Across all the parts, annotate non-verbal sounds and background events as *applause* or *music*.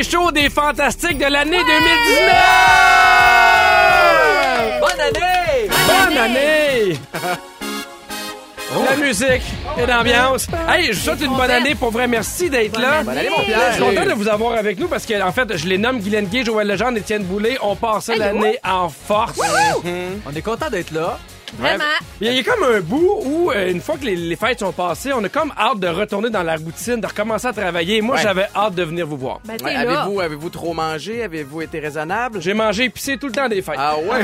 Premier show des Fantastiques de l'année 2019! Bonne année! Bonne année! La musique et l'ambiance. Hey, je vous souhaite une bonne année. Pour vrai, merci d'être là. Bonne année, mon Je Pierre! suis content de vous avoir avec nous parce que, en fait, je les nomme Guylaine Gay, Joël Legendre, Étienne Boulay. On passe l'année en force. On est content d'être là. Vraiment. Il y a comme un bout où, euh, une fois que les, les fêtes sont passées, on a comme hâte de retourner dans la routine, de recommencer à travailler. Moi, Ouais. j'avais hâte de venir vous voir. Ben, Ouais, avez-vous, avez-vous trop mangé? Avez-vous été raisonnable? J'ai mangé épicé tout le temps des fêtes. Ah ouais?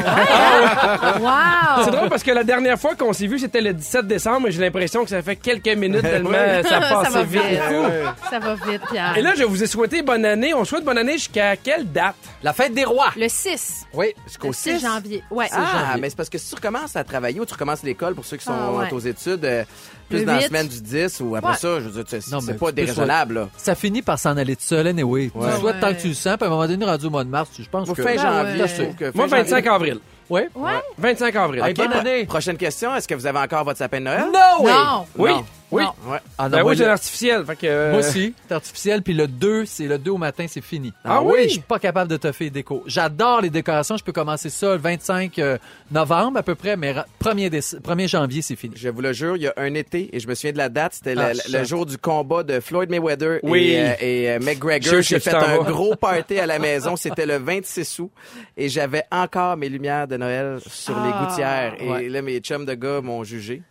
Wow! C'est drôle parce que la dernière fois qu'on s'est vu, c'était le 17 décembre et j'ai l'impression que ça fait quelques minutes tellement Ouais. ça va vite. vite. Ouais. Ça va vite, Pierre. Et là, je vous ai souhaité bonne année. On souhaite bonne année jusqu'à quelle date? La fête des rois. Le 6. Oui, jusqu'au Le 6 6 janvier. Ouais. Ah, janvier. mais c'est parce que si tu recommences à travailler ou tu recommences l'école pour ceux qui sont Ah, ouais. aux études, euh, plus Le dans la semaine du 10 ou après Ouais. ça, je veux dire, c'est Non, c'est mais pas déraisonnable, là. Ça finit par s'en aller tout seul, anyway. Ouais. Tu souhaites tant que tu le sens, puis à un moment donné, rendu au mois de mars, je pense que... fin Ben janvier, ouais. je trouve que Moi, fin 25 janvier- avril. Ouais. Ouais. 25 avril. Hey, Ok, bonne année. Prochaine question, est-ce que vous avez encore votre sapin de Noël? Non, oui! Non. Oui, Non. Oui. Non. Ouais. Ah, non, Ben moi, oui, c'est le- un artificiel. Fait que, euh, moi aussi, c'est artificiel, puis le 2, c'est le 2 au matin, c'est fini. Ah oui? Je suis pas capable de te faire déco. J'adore les décorations, je peux commencer ça le 25 euh, novembre à peu près, mais ra- 1er, déce- 1er janvier, c'est fini. Je vous le jure, il y a un été, et je me souviens de la date, c'était le- Ah, le, jour du combat de Floyd Mayweather Oui. et, euh, et, euh, McGregor. J'ai fait un gros *laughs* party à la maison, c'était le 26 août, et j'avais encore mes lumières de Noël sur les Ah, gouttières. Et ouais. là, mes chums de gars m'ont jugé,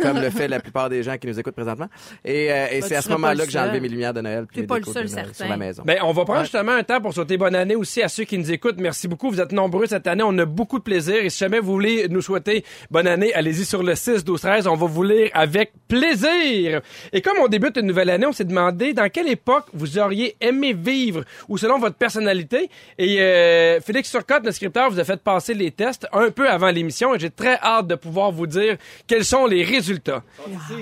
comme le fait la plupart des gens qui nous écoutent présentement. Et, euh, et Bah, c'est à ce moment-là que j'ai enlevé mes lumières de Noël. T'es pas le seul, certain. Sur la maison. Ben, on va prendre justement un temps pour souhaiter bonne année aussi à ceux qui nous écoutent. Merci beaucoup. Vous êtes nombreux cette année. On a beaucoup de plaisir. Et si jamais vous voulez nous souhaiter bonne année, allez-y sur le 6, 12, 13. On va vous lire avec plaisir. Et comme on débute une nouvelle année, on s'est demandé dans quelle époque vous auriez aimé vivre ou selon votre personnalité. Et euh, Félix Turcotte, le scripteur, vous a fait passer les tests un peu avant l'émission et j'ai très hâte de pouvoir vous dire quels sont les résultats.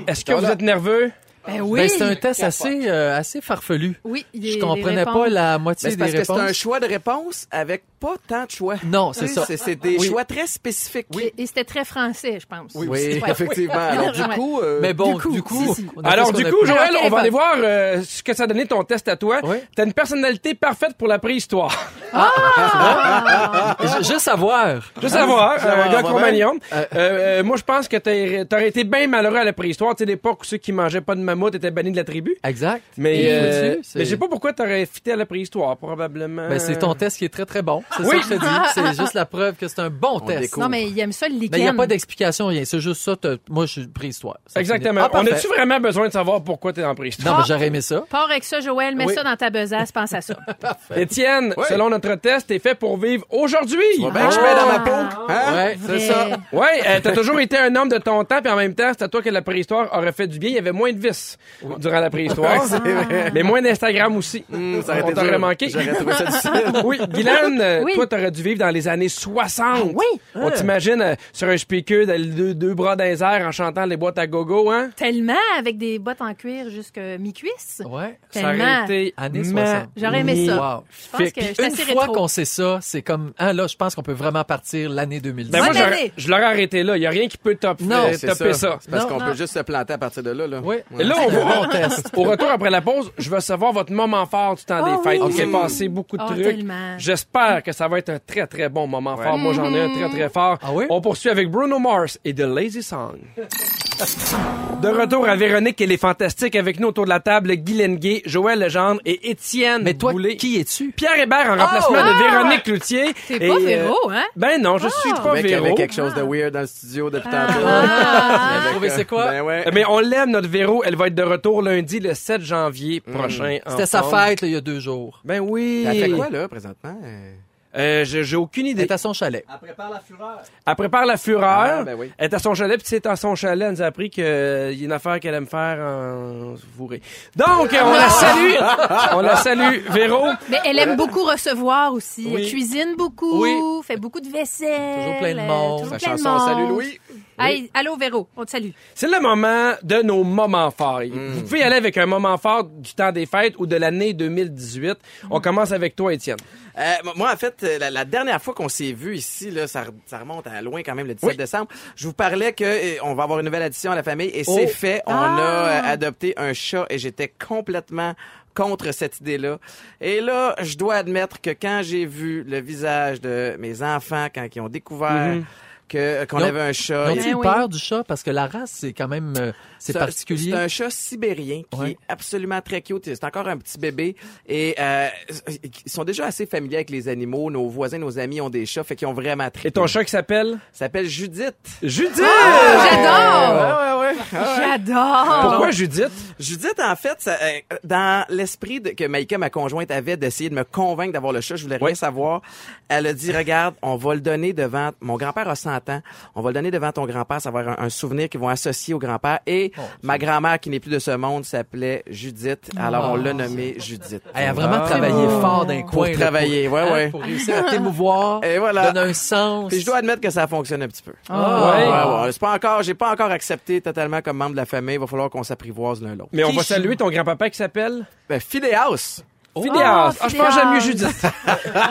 Est-ce que vous êtes nerveux? Ben oui. Ben, c'est un test assez, euh, assez farfelu. Oui, il Je comprenais pas réponses. la Mais moitié c'est des parce que c'est réponses. un choix de réponse avec pas tant de choix. Non, c'est Oui, ça. C'est des Oui. choix très spécifiques. Et, et c'était très français, je pense. Oui, Ouais. effectivement. Alors, du coup, euh, Mais bon, Du coup, du coup, si, si. on a fait Alors, du coup. Joël, on va aller voir euh, ce que ça a donné ton test à toi. Oui. T'as une personnalité parfaite pour la préhistoire. *laughs* Ju- Juste savoir. Juste savoir, euh. Euh, moi, je pense que t'aurais été bien malheureux à la préhistoire. Tu sais, l'époque où ceux qui mangeaient pas de mammouth étaient bannis de la tribu. Exact. Mais, mais je sais pas pourquoi t'aurais fité à la préhistoire, probablement. Ben, c'est ton test qui est très, très bon. C'est Oui. ça que je te dis. *laughs* C'est juste la preuve que c'est un bon test. découvre. Non, mais il aime ça le Mais lichen. il n'y a pas d'explication, rien. C'est juste ça. Moi, je suis préhistoire. Exactement. Ah, On parfait. a-tu vraiment besoin de savoir pourquoi t'es en Non, préhistoire? mais j'aurais aimé ça. Pars avec ça, Joël. Mets Oui. ça dans ta besace. Pense à ça. *laughs* Étienne, Ouais. selon notre test, t'es fait pour vivre aujourd'hui. bien que je mets dans ma peau. Hein? Ouais, c'est ça. Ouais, euh, t'as toujours été un homme de ton temps, puis en même temps, c'est à toi que la préhistoire aurait fait du bien. Il y avait moins de vices durant la préhistoire. Mais moins d'Instagram aussi. Hum, ça aurait On été manqué. J'aurais trouvé ça difficile. *laughs* Oui, Guylaine, euh, Oui. toi, t'aurais dû vivre dans les années 60. oui. On t'imagine euh, sur un speaker, dans les deux, deux bras dans les airs, en chantant les boîtes à gogo, hein? Tellement avec des bottes en cuir jusqu'à mi-cuisse. Ouais. Ça aurait Tellement. été Années 60. J'aurais aimé ça. Wow. Je pense que je Une assez fois qu'on sait ça, c'est comme, ah là, je pense qu'on peut vraiment partir l'année 2010. Ben moi, je l'aurais arrêté là. Il y a rien qui peut top, Non, euh, C'est topper ça. C'est parce qu'on peut juste se planter à partir de là. là. Oui. Et là, on va test. *laughs* Au retour après la pause, je veux savoir votre moment fort du temps Ah des fêtes. oui. Il s'est passé beaucoup de Oh, trucs. tellement. J'espère que ça va être un très très bon moment fort. Moi, j'en ai un très très fort. Ah oui? On poursuit avec Bruno Mars et The Lazy Song. De retour à Véronique et les Fantastiques avec nous autour de la table, Guy Lenguet, Joël Legendre et Étienne Mais toi, Boulay. qui es-tu? Pierre Hébert en remplacement Ah! de Véronique Cloutier. T'es Et, pas euh, Véro, hein? Ben non, je suis pas il y Véro. avait quelque chose de weird dans le studio depuis tantôt. Ah. *laughs* Trouvé c'est quoi? Ben ouais. Mais on l'aime, notre Véro. Elle va être de retour lundi, le 7 janvier prochain. en C'était sa fête, là, il y a deux jours. Ben oui. Elle fait quoi, là, présentement? Euh, Euh, j'ai aucune Elle idée. est à son chalet. Elle prépare la fureur. Ah, ben oui. Elle est à son chalet, puis c'est à son chalet, elle nous a appris qu'il y a une affaire qu'elle aime faire en fourré. Donc, on la salue. *laughs* on la salue, Véro. Mais elle aime beaucoup recevoir aussi. Oui. Elle cuisine beaucoup, Oui. fait beaucoup de vaisselle. Toujours plein de euh, monde. La de chanson monde. Salut Louis. Hey, allô Véro, on te salue. C'est le moment de nos moments forts. Mm. Vous pouvez y aller avec un moment fort du temps des fêtes ou de l'année 2018. On commence avec toi, Étienne. Euh, moi, en fait, euh, la, la dernière fois qu'on s'est vu ici, là, ça, re- ça remonte à loin quand même, le 17 Oui. décembre. Je vous parlais que euh, on va avoir une nouvelle addition à la famille et Oh. c'est fait. On Ah. a euh, adopté un chat et j'étais complètement contre cette idée-là. Et là, je dois admettre que quand j'ai vu le visage de mes enfants, quand ils ont découvert Mhm. Que qu'on Ils ont- avait un chat, Ils Ben oui. peur du chat? Parce que la race, c'est quand même, euh, c'est un- particulier. C'est un chat sibérien qui Ouais. est absolument très cute. C'est encore un petit bébé et euh, ils sont déjà assez familiers avec les animaux. Nos voisins, nos amis ont des chats, fait qu'ils ont vraiment trippé. Et ton chat qui s'appelle? s'appelle Judith. Judith! J'adore! Ouais, ouais, ouais. Ah ouais. J'adore! Pourquoi Judith? Judith, en fait, ça, euh, dans l'esprit que Maïka, ma conjointe, avait d'essayer de me convaincre d'avoir le chat, je voulais rien savoir. Elle a dit, regarde, on va le donner devant... Mon grand-père a 100 ans. On va le donner devant ton grand-père. Ça va avoir un, un souvenir qu'ils vont associer au grand-père. Et ma grand-mère, qui n'est plus de ce monde, s'appelait Judith. Alors, on l'a nommée Judith. Elle a vraiment Ah. travaillé fort d'un Pour coin. là, travailler, ouais, hein, ouais. Pour réussir à t'émouvoir, *laughs* Et voilà. donner un sens. Puis je dois admettre que ça fonctionne un petit peu. Ah. Ouais. Ouais, ouais. C'est pas encore, j'ai pas encore accepté totalement comme membre de la famille. Il va falloir qu'on s'apprivoise l'un l'autre. Mais on va saluer ton grand-papa qui s'appelle? Ben, Phileas. Phileas. Ah, je pense que j'aime mieux. Judith. *laughs*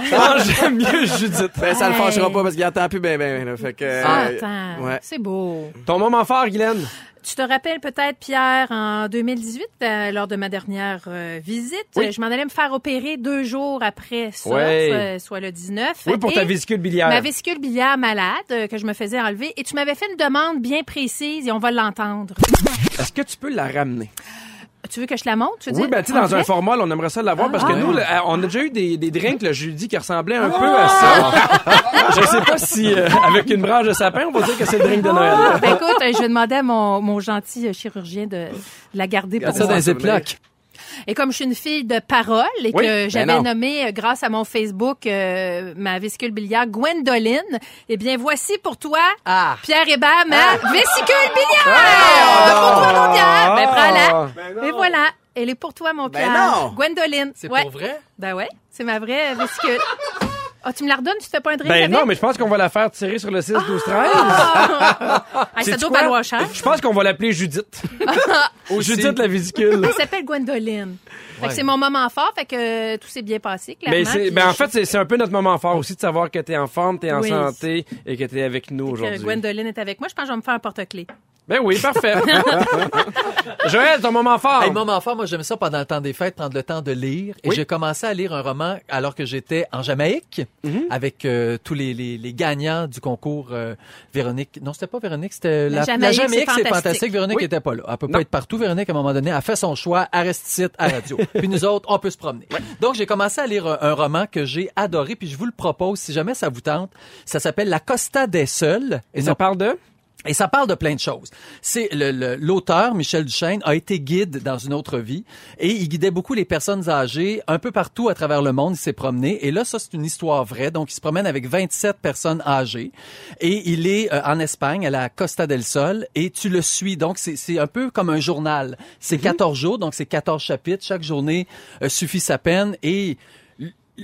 je pense que j'aime mieux Judith. Ben, ça le fâchera pas parce qu'il entend plus ben, ben, là. Fait que, euh, attends, ouais. c'est beau. Ton moment fort, Guylaine? Tu te rappelles peut-être, Pierre, en 2018, euh, lors de ma dernière euh, visite, Oui. je m'en allais me faire opérer deux jours après ça, soit le 19. Oui, pour ta vésicule biliaire. Ma vésicule biliaire malade euh, que je me faisais enlever. Et tu m'avais fait une demande bien précise et on va l'entendre. Est-ce que tu peux la ramener? Tu veux que je la montre? Tu veux Oui, dire? ben, tu sais, dans un format, là, on aimerait ça l'avoir parce que Ah. nous, là, on a déjà eu des, des drinks le jeudi qui ressemblaient un peu à ça. *laughs* Je sais pas si, euh, avec une branche de sapin, on va dire que c'est le drink de Noël. Ah, ben écoute, euh, je vais demander à mon, mon gentil euh, chirurgien de, de la garder pour ça dans moi. les Ziploc. Et comme je suis une fille de parole et Oui, que ben j'avais nommé, euh, grâce à mon Facebook, euh, ma vésicule biliaire Gwendoline, eh bien, voici pour toi, Ah. Pierre Hébert, ma vésicule biliaire! De pour toi, mon Pierre! Ben, prends-la. Et voilà. Elle est pour toi, mon Ben Pierre. non. Gwendoline. C'est ouais. pour vrai? Ben ouais, c'est ma vraie vésicule. Ah, tu me la redonnes? Tu te fais pas un drink Ben avec? non, mais je pense qu'on va la faire tirer sur le 6, 12, 13. Ah, *laughs* ça Sais-tu doit quoi? valoir cher. Je pense qu'on va l'appeler Judith. *laughs* Judith la vésicule. Elle s'appelle Gwendoline. Fait que Ouais. c'est mon moment fort, fait que tout s'est bien passé, clairement. Mais c'est, puis ben en je- fait, c'est, c'est un peu notre moment fort aussi de savoir que t'es en forme, t'es en Oui. santé et que t'es avec nous que aujourd'hui. Gwendoline est avec moi. Je pense que je vais me faire un porte-clés. Ben oui, parfait. *laughs* Joël, ton moment fort. Hey, moment fort, moi j'aime ça pendant le temps des fêtes, prendre le temps de lire. Et Oui. j'ai commencé à lire un roman alors que j'étais en Jamaïque Mhm. avec euh, tous les, les, les gagnants du concours euh, Véronique. Non, c'était pas Véronique, c'était La la, Jamaïque, c'est c'est fantastique. fantastique. Véronique Oui. était pas là. Elle peut Non. pas être partout. Véronique, à un moment donné, a fait son choix, reste ici à radio. *laughs* Puis nous autres, on peut se promener. Donc j'ai commencé à lire un, un roman que j'ai adoré, puis je vous le propose si jamais ça vous tente. Ça s'appelle La Costa des Seuls. Et ça parle de? Et ça parle de plein de choses. C'est le- le- l'auteur Michel Duchesne a été guide dans une autre vie et il guidait beaucoup les personnes âgées un peu partout à travers le monde. Il s'est promené et là ça c'est une histoire vraie. Donc il se promène avec 27 personnes âgées et il est euh, en Espagne à la Costa del Sol et tu le suis. Donc c'est c'est un peu comme un journal. C'est 14 jours donc c'est 14 chapitres. Chaque journée euh, suffit sa peine et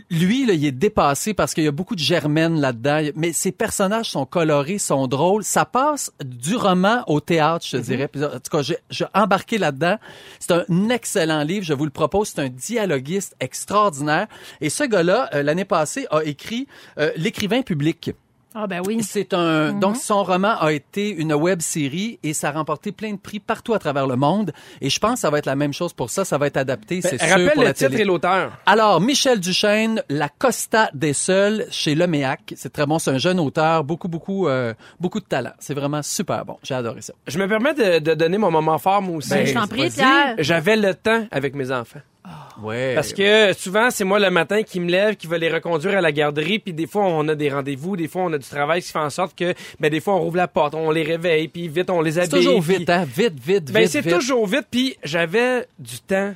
lui, là, il est dépassé parce qu'il y a beaucoup de germaines là-dedans. Mais ses personnages sont colorés, sont drôles. Ça passe du roman au théâtre, je te dirais. Puis, en tout cas, j'ai j'ai embarqué là-dedans. C'est un excellent livre. Je vous le propose. C'est un dialoguiste extraordinaire. Et ce gars-là, euh, l'année passée, a écrit euh, L'écrivain public. Ah ben oui. C'est un donc son roman a été une web série et ça a remporté plein de prix partout à travers le monde et je pense que ça va être la même chose pour ça, ça va être adapté, c'est sûr Ben, Rappelle pour le la titre télé. et l'auteur. Alors, Michel Duchesne, La Costa des Seuls chez Leméac. C'est très bon. C'est un jeune auteur, beaucoup, beaucoup, euh, beaucoup de talent. C'est vraiment super bon. J'ai adoré ça. Je me permets de, de donner mon moment fort, moi aussi. Ben, je t'en prie. J'avais le temps avec mes enfants. Ouais. Parce que souvent, c'est moi le matin qui me lève, qui va les reconduire à la garderie, puis des fois, on a des rendez-vous, des fois, on a du travail qui fait en sorte que, ben, des fois, on rouvre la porte, on les réveille, puis vite, on les c'est habille. toujours puis- vite, hein? Vite, vite, Ben, vite, c'est toujours vite, puis j'avais du temps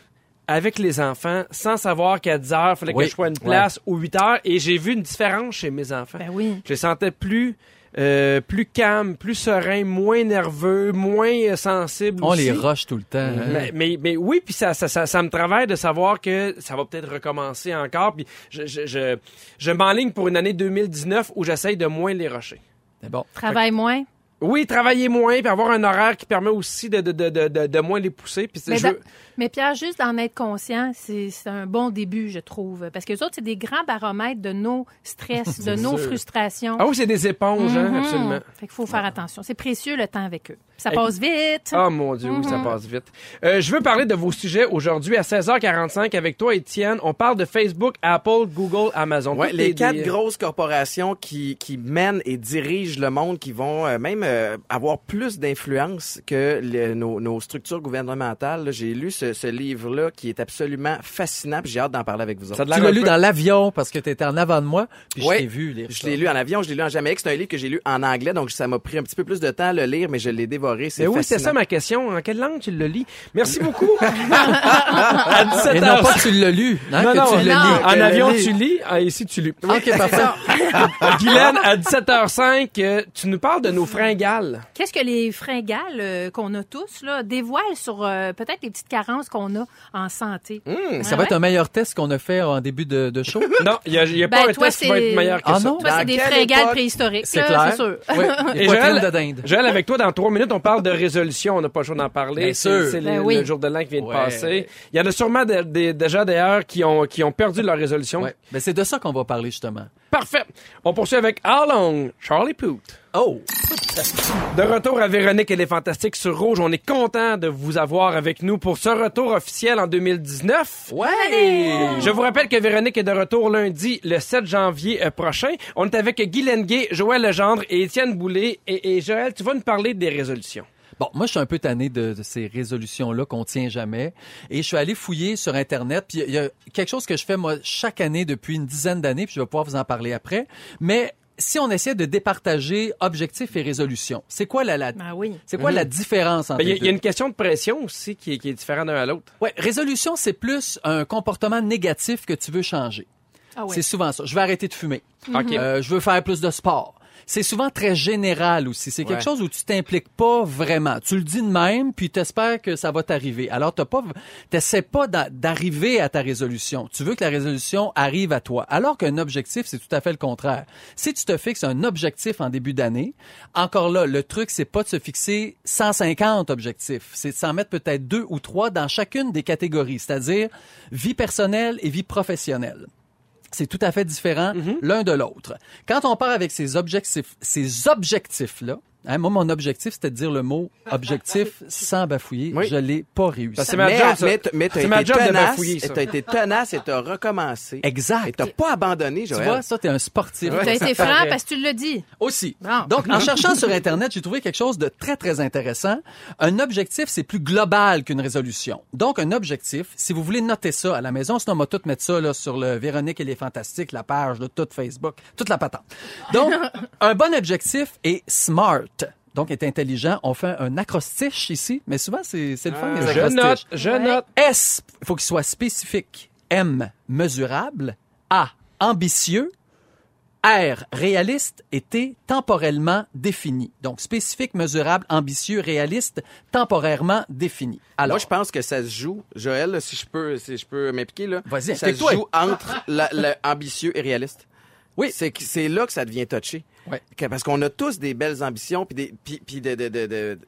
avec les enfants sans savoir qu'à 10 heures, il fallait Oui. que je sois une place ou 8 heures. Et j'ai vu une différence chez mes enfants. Ben oui. Je les sentais plus, euh, plus calmes, plus sereins, moins nerveux, moins euh, sensibles On aussi. les rush tout le temps. hein. Mais, mais, mais oui, puis ça, ça, ça, ça me travaille de savoir que ça va peut-être recommencer encore. Puis je, je, je, je m'enligne pour une année 2019 où j'essaye de moins les rusher. C'est bon. Travaille moins. Oui, travailler moins, puis avoir un horaire qui permet aussi de, de, de, de, de, moins les pousser. Puis Mais, je veux- mais Pierre, juste d'en être conscient, c'est c'est un bon début, je trouve. Parce que les autres, c'est des grands baromètres de nos stress, *laughs* de nos frustrations. Ah oui, c'est des éponges, hein, Mhm. absolument. Fait qu'il faut faire attention. C'est précieux le temps avec eux. Ça passe vite. Oh mon Dieu, oui, ça passe vite. Euh, je veux parler de vos sujets aujourd'hui à 16h45 avec toi, Étienne. On parle de Facebook, Apple, Google, Amazon. Ouais, les des- quatre des- grosses corporations qui, qui mènent et dirigent le monde, qui vont euh, même euh, avoir plus d'influence que le- nos, nos structures gouvernementales. J'ai lu ce, ce livre-là qui est absolument fascinant, puis j'ai hâte d'en parler avec vous autres. Tu l'as lu peu- dans l'avion parce que tu étais en avant de moi, puis Ouais. je t'ai vu lire Je l'ai lu en avion, je l'ai lu en Jamaïque. C'est un livre que j'ai lu en anglais, donc ça m'a pris un petit peu plus de temps à le lire, mais je l'ai dévoré. C'est Mais oui, fascinant. ça ma question. En quelle langue tu le lis? Merci beaucoup. *laughs* à 17 Et non pas que tu l'as lu, hein, Non, que non, tu le non. lis. En avion, le lis. tu lis. Ah, ici, tu lis. OK, *laughs* parfait. Guylaine, à 17h05, euh, tu nous parles de nos fringales. Qu'est-ce que les fringales euh, qu'on a tous là, dévoilent sur euh, peut-être les petites carences qu'on a en santé? Ça va être un meilleur test qu'on a fait en début de, de show. *laughs* Non, il n'y a, y a Ben, pas un toi, test qui va être meilleur que Ah ça. non? Toi, c'est des fringales époque? préhistoriques, C'est clair. c'est sûr. Oui, *laughs* Et Joël, de dinde. Joël, avec toi, dans trois minutes, on parle de résolution. On n'a pas le choix d'en parler. Bien C'est- sûr. C'est Ben le, oui. le jour de l'an qui vient de passer. Il y en a sûrement de- de- déjà, d'ailleurs, qui ont, qui ont perdu leur résolution. Ouais. Ben, c'est de ça qu'on va parler, justement. Parfait. On poursuit avec How Long, Charlie Poot. Oh! De retour à Véronique et les Fantastiques sur Rouge. On est content de vous avoir avec nous pour ce retour officiel en 2019. Ouais! Je vous rappelle que Véronique est de retour lundi, le 7 janvier euh, prochain. On est avec Guy Lenguet, Joël Legendre et Étienne Boulay. Et, et Joël, tu vas nous parler des résolutions. Bon, moi, je suis un peu tanné de, de ces résolutions-là qu'on tient jamais. Et je suis allé fouiller sur Internet. Puis il y a quelque chose que je fais, moi, chaque année depuis une dizaine d'années, puis je vais pouvoir vous en parler après. Mais si on essaie de départager objectifs et résolutions, c'est quoi la, la Ben oui. c'est quoi la différence entre Ben, Il y, a- les il y a une question de pression aussi qui est, qui est différente d'un à l'autre. Ouais, résolution, c'est plus un comportement négatif que tu veux changer. Ah oui. C'est souvent ça. Je vais arrêter de fumer. OK. Euh, je veux faire plus de sport. C'est souvent très général aussi. C'est quelque chose où tu t'impliques pas vraiment. Tu le dis de même, puis t'espères que ça va t'arriver. Alors t'as pas, t'essaies pas d'a- d'arriver à ta résolution. Tu veux que la résolution arrive à toi. Alors qu'un objectif, c'est tout à fait le contraire. Si tu te fixes un objectif en début d'année, encore là, le truc, c'est pas de se fixer 150 objectifs. C'est de s'en mettre peut-être deux ou trois dans chacune des catégories, c'est-à-dire vie personnelle et vie professionnelle. C'est tout à fait différent l'un de l'autre. Quand on part avec ces objectifs, ces objectifs-là, hein, moi, mon objectif, c'était de dire le mot objectif sans bafouiller. Oui. Je l'ai pas réussi. C'est ma mais, job, ça. mais, mais t'as C'est ma été job de tenace, bafouiller, ça. et t'as été tenace et t'as recommencé. Exact. Et t'as pas abandonné, tu Joël. vois, ça, t'es un sportif. Tu as été franc parce que tu l'as dit. Aussi. Bon. Donc, en *laughs* cherchant sur Internet, j'ai trouvé quelque chose de très, très intéressant. Un objectif, c'est plus global qu'une résolution. Donc, un objectif, si vous voulez noter ça à la maison, sinon on va tout mettre ça là, sur le Véronique et les Fantastiques, la page de tout Facebook, toute la patente. Donc, *laughs* un bon objectif est SMART. Donc, est intelligent. On fait un acrostiche ici, mais souvent, c'est c'est le fun, les Je note, je Ouais. note. S, il faut qu'il soit spécifique. M, mesurable. A, ambitieux. R, réaliste. Et T, temporellement défini. Donc, spécifique, mesurable, ambitieux, réaliste, temporairement défini. Alors, Moi, je pense que ça se joue, Joël, si je peux, si je peux m'impliquer là. Vas-y, ça se joue entre la- le ambitieux et réaliste. Oui. c'est là que ça devient touché. Ouais. Parce qu'on a tous des belles ambitions puis des puis, puis de, de, de, de-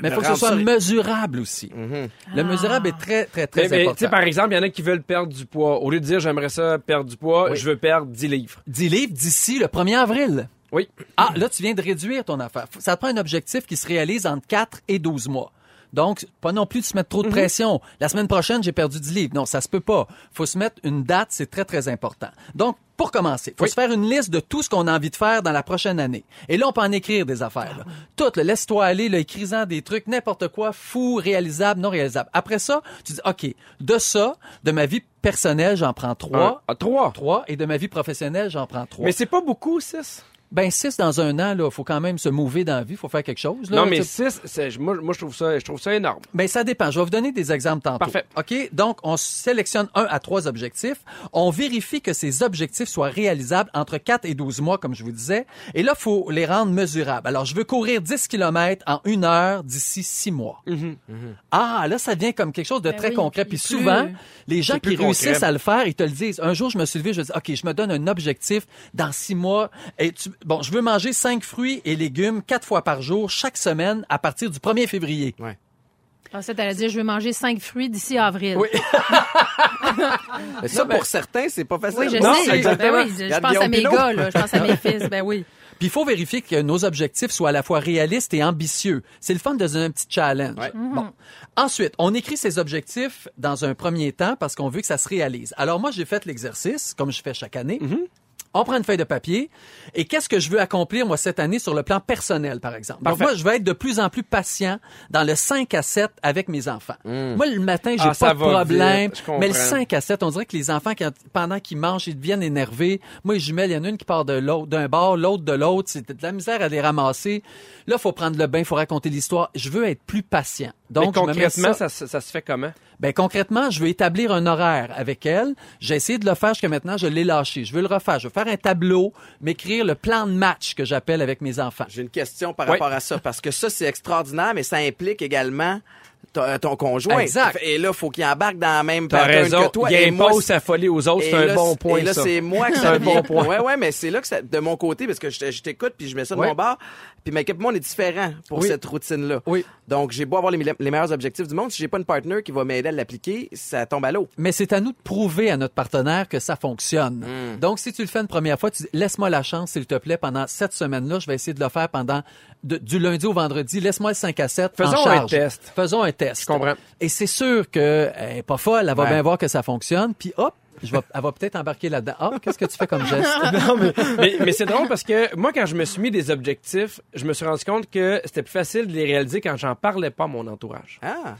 mais il faut que ce soit mesurable aussi. Mhm. Le mesurable est très, très, très Mais, mais, tu important. sais, par exemple, il y en a qui veulent perdre du poids. Au lieu de dire j'aimerais ça perdre du poids, Oui. je veux perdre 10 livres. 10 livres d'ici le 1er avril. Oui. Ah, là, tu viens de réduire ton affaire. Ça te prend un objectif qui se réalise entre 4 et 12 mois. Donc, pas non plus de se mettre trop de pression. La semaine prochaine, j'ai perdu 10 livres. Non, ça se peut pas. Faut se mettre une date, c'est très, très important. Donc, pour commencer, faut Oui. se faire une liste de tout ce qu'on a envie de faire dans la prochaine année. Et là, on peut en écrire des affaires. là. Tout, là, laisse-toi aller, écrisant des trucs, n'importe quoi, fou, réalisable, non réalisable. Après ça, tu dis, OK, de ça, de ma vie personnelle, j'en prends trois. Un, ah, trois. Trois. Et de ma vie professionnelle, j'en prends trois. Mais c'est pas beaucoup, 6. Ben, six dans un an, là, faut quand même se mouver dans la vie, faut faire quelque chose. Là, Non, mais 6, moi, moi je, trouve ça, je trouve ça énorme. Ben, ça dépend. Je vais vous donner des exemples tantôt. Parfait. OK? Donc, on sélectionne un à trois objectifs. On vérifie que ces objectifs soient réalisables entre 4 et 12 mois, comme je vous disais. Et là, faut les rendre mesurables. Alors, je veux courir 10 km en une heure d'ici six mois. Ah, là, ça devient comme quelque chose de Ben très oui, concret. puis plus- souvent, les gens qui réussissent concret. à le faire, ils te le disent. Un jour, je me suis levé, je me dis, OK, je me donne un objectif dans six mois. Et tu- bon, je veux manger cinq fruits et légumes quatre fois par jour, chaque semaine, à partir du 1er février. Ensuite, elle a dit, je vais manger cinq fruits d'ici avril. Oui. Mais *laughs* ça, pour certains, c'est pas facile. Oui, je Non, sais. Ben oui, je, pense à mes gars, là. Je pense à mes *laughs* fils. Ben oui. Puis il faut vérifier que nos objectifs soient à la fois réalistes et ambitieux. C'est le fun de donner un petit challenge. Ouais. Bon. Ensuite, on écrit ces objectifs dans un premier temps parce qu'on veut que ça se réalise. Alors moi, j'ai fait l'exercice, comme je fais chaque année. On prend une feuille de papier et qu'est-ce que je veux accomplir moi cette année sur le plan personnel par exemple? Donc Parfait. moi je vais être de plus en plus patient dans le 5 à 7 avec mes enfants. Moi le matin, j'ai Ah, pas de problème, mais le 5 à 7, on dirait que les enfants quand, pendant qu'ils mangent, ils deviennent énervés. Moi les jumelles, il y en a une qui part de l'autre d'un bord, l'autre de l'autre, c'est de la misère à les ramasser. Là, faut prendre le bain, faut raconter l'histoire. Je veux être plus patient. Donc Mais concrètement, ça- ça, se- ça se fait comment? ben concrètement, je veux établir un horaire avec elle. J'ai essayé de le faire jusqu'à maintenant, je l'ai lâché. Je veux le refaire. Je veux faire un tableau, m'écrire le plan de match que j'appelle avec mes enfants. J'ai une question par Oui. rapport à ça, parce que ça, c'est extraordinaire, mais ça implique également ton, conjoint. Exact. Et là, faut qu'il embarque dans la même pattern raison. que toi. Il Et moi, impose sa folie aux autres. C'est un bon point, Et là, c'est moi que *laughs* ça un bon *laughs* point. Ouais, ouais, mais c'est là que ça, de mon côté, parce que je, je t'écoute puis je mets ça de Ouais. mon bord. Puis mais moi, on est différent pour Oui. cette routine-là. Oui. Donc, j'ai beau avoir les, les meilleurs objectifs du monde. Si j'ai pas une partner qui va m'aider à l'appliquer, ça tombe à l'eau. Mais c'est à nous de prouver à notre partenaire que ça fonctionne. Donc, si tu le fais une première fois, tu laisse-moi la chance, s'il te plaît, pendant cette semaine-là, je vais essayer de le faire pendant de- du lundi au vendredi. Laisse-moi le 5 à 7 en Faisons un charge. test. Faisons un test. Je comprends. Et c'est sûr qu'elle est pas folle, elle va Ouais. bien voir que ça fonctionne, puis hop, je vais, elle va peut-être embarquer là-dedans. Ah, qu'est-ce que tu fais comme geste? *laughs* Non, mais, mais, mais c'est drôle parce que moi, quand je me suis mis des objectifs, je me suis rendu compte que c'était plus facile de les réaliser quand j'en parlais pas à mon entourage. Ah.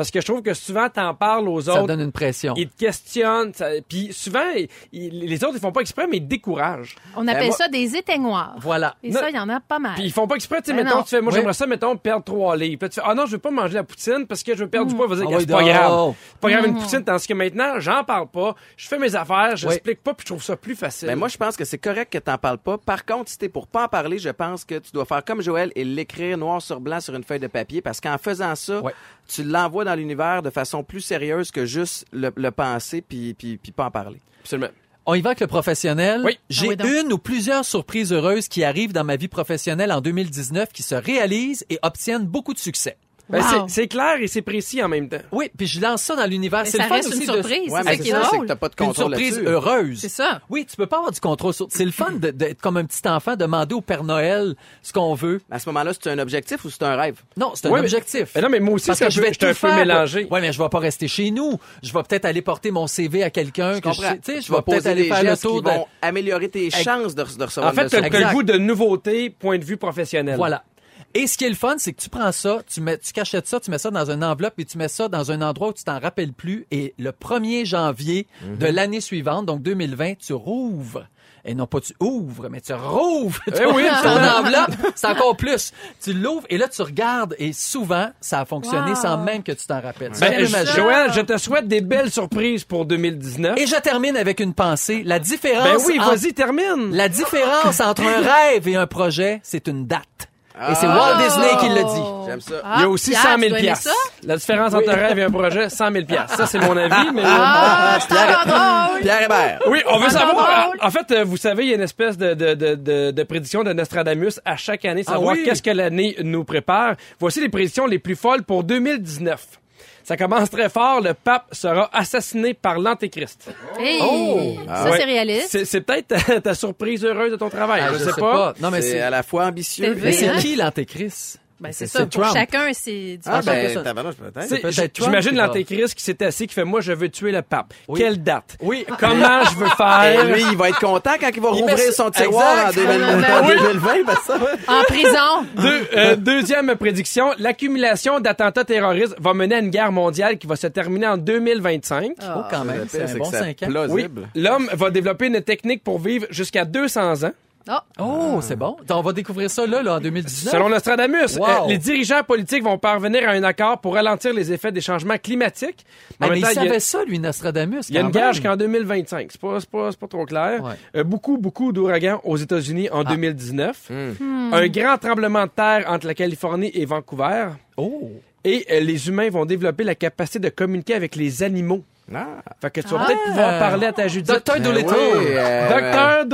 Parce que je trouve que souvent, t'en parles aux Ça autres, donne une pression. ils te questionnent, ça- puis souvent, ils- ils- les autres, ils font pas exprès, mais ils te découragent. On appelle moi- ça des éteignoirs. Voilà. Et Non. ça, il y en a pas mal. Puis ils font pas exprès, tu sais, Ben mettons, non. tu fais, moi, Oui. j'aimerais ça, mettons, perdre trois livres. Puis là, tu fais, ah non, je veux pas manger la poutine parce que je veux perdre du poids. Vas-y, Ah c'est pas grave. C'est pas grave une poutine, tandis que maintenant, j'en parle pas, je fais mes affaires, je Oui. pas, puis je trouve ça plus facile. Ben moi, je pense que c'est correct que t'en parles pas. Par contre, si t'es pour pas en parler, je pense que tu dois faire comme Joël et l'écrire noir sur blanc sur une feuille de papier parce qu'en faisant ça, tu l'envoies dans l'univers de façon plus sérieuse que juste le, le penser puis, puis, puis pas en parler. Absolument. On y va avec le professionnel. Oui. J'ai Ah oui, une ou plusieurs surprises heureuses qui arrivent dans ma vie professionnelle en 2019 qui se réalisent et obtiennent beaucoup de succès. Ben, Wow. c'est- clair et c'est précis en même temps. Oui, puis je lance ça dans l'univers. C'est le fun aussi une de- surprise. Ouais, c'est mais ça c'est qui est ça, c'est drôle. que t'as pas de une contrôle surprise là-dessus. heureuse. C'est ça. Oui, tu peux pas avoir du contrôle sur. C'est le fun de- d'être comme un petit enfant, demander au Père Noël ce qu'on veut. À ce moment-là, c'est un objectif ou c'est un rêve? Non, c'est un Ouais, objectif. Mais non, mais moi aussi, Parce c'est que un je peu- vais tout un peu faire. mélangé. Ouais, mais je vais pas rester chez nous. Je vais peut-être aller porter mon CV à quelqu'un. Tu sais, je vais peut-être poser aller des faire le tour qui de. vont améliorer tes chances de, de recevoir En fait, une t'as le goût de nouveauté, point de vue professionnel. Voilà. Et ce qui est le fun, c'est que tu prends ça, tu mets, tu cachettes ça, tu mets ça dans une enveloppe et tu mets ça dans un endroit où tu t'en rappelles plus. Et le 1er janvier de Mhm. l'année suivante, donc 2020, tu rouvres. Et non pas tu ouvres, mais tu rouvres Eh ton, oui, *laughs* ton absolument. *laughs* enveloppe. C'est encore plus. Tu l'ouvres et là, tu regardes et souvent, ça a fonctionné Wow. sans même que tu t'en rappelles. Ben, je-. Joël, je te souhaite des belles surprises pour 2019. Et je termine avec une pensée. La différence, ben oui, vas-y, termine. la différence entre un rêve et un projet, c'est une date. Et c'est Walt Disney qui le dit. J'aime ça. Ah, Il y a aussi Pierre, 100 tu 000 dois aimer piastres. ça? La différence entre un rêve et un projet, 100 000 piastres. Ça, c'est mon avis, *laughs* mais... Ah, c'est drôle. Pierre Hébert. Oui, on veut savoir. drôle. En fait, euh, vous savez, il y a une espèce de, de, de, de, de prédiction de Nostradamus à chaque année, savoir oui? qu'est-ce que l'année nous prépare. Voici les prédictions les plus folles pour 2019. Ça commence très fort. Le pape sera assassiné par l'Antéchrist. Hey, Oh. ça, Ouais. c'est réaliste. C'est, c'est peut-être ta, *laughs* ta surprise heureuse de ton travail. Ah, je, sais, pas. Non, mais C'est c'est à la fois ambitieux. Mais c'est hein? qui l'antéchrist? Ben, c'est ça. Pour Trump. chacun, c'est Ah, différent. ben, tabarnouche, peut-être. J- Trump J'imagine l'Antéchrist qui s'est assis, qui fait Moi, je veux tuer le pape. Oui. Quelle date? Oui. Comment je veux Et faire lui, il va être content quand il va Il rouvrir met- son tiroir en Exact. 2000 Ben en oui. 2020. ben ça, ouais. En prison. Deux- euh, deuxième prédiction, l'accumulation d'attentats terroristes va mener à une guerre mondiale qui va se terminer en 2025. Oh, quand même, c'est un c'est bon que c'est 5 ans. Oui, plausible. l'homme va développer une technique pour vivre jusqu'à 200 ans. Oh, Oh, c'est bon. On va découvrir ça là, là en 2019. Selon Nostradamus, Wow. euh, les dirigeants politiques vont parvenir à un accord pour ralentir les effets des changements climatiques. Ah, même mais il temps, il y a- savait ça, lui, Nostradamus. Il y a une gage jusqu'en 2025. C'est pas, c'est pas, c'est pas trop clair. Ouais. Euh, beaucoup, beaucoup d'ouragans aux États-Unis en 2019. Hmm. Un grand tremblement de terre entre la Californie et Vancouver. Oh. Et euh, les humains vont développer la capacité de communiquer avec les animaux. Ah, Fait que tu vas Ah. peut-être pouvoir parler à ta Judith. Docteur Ben Dolittle. oui, euh, Docteur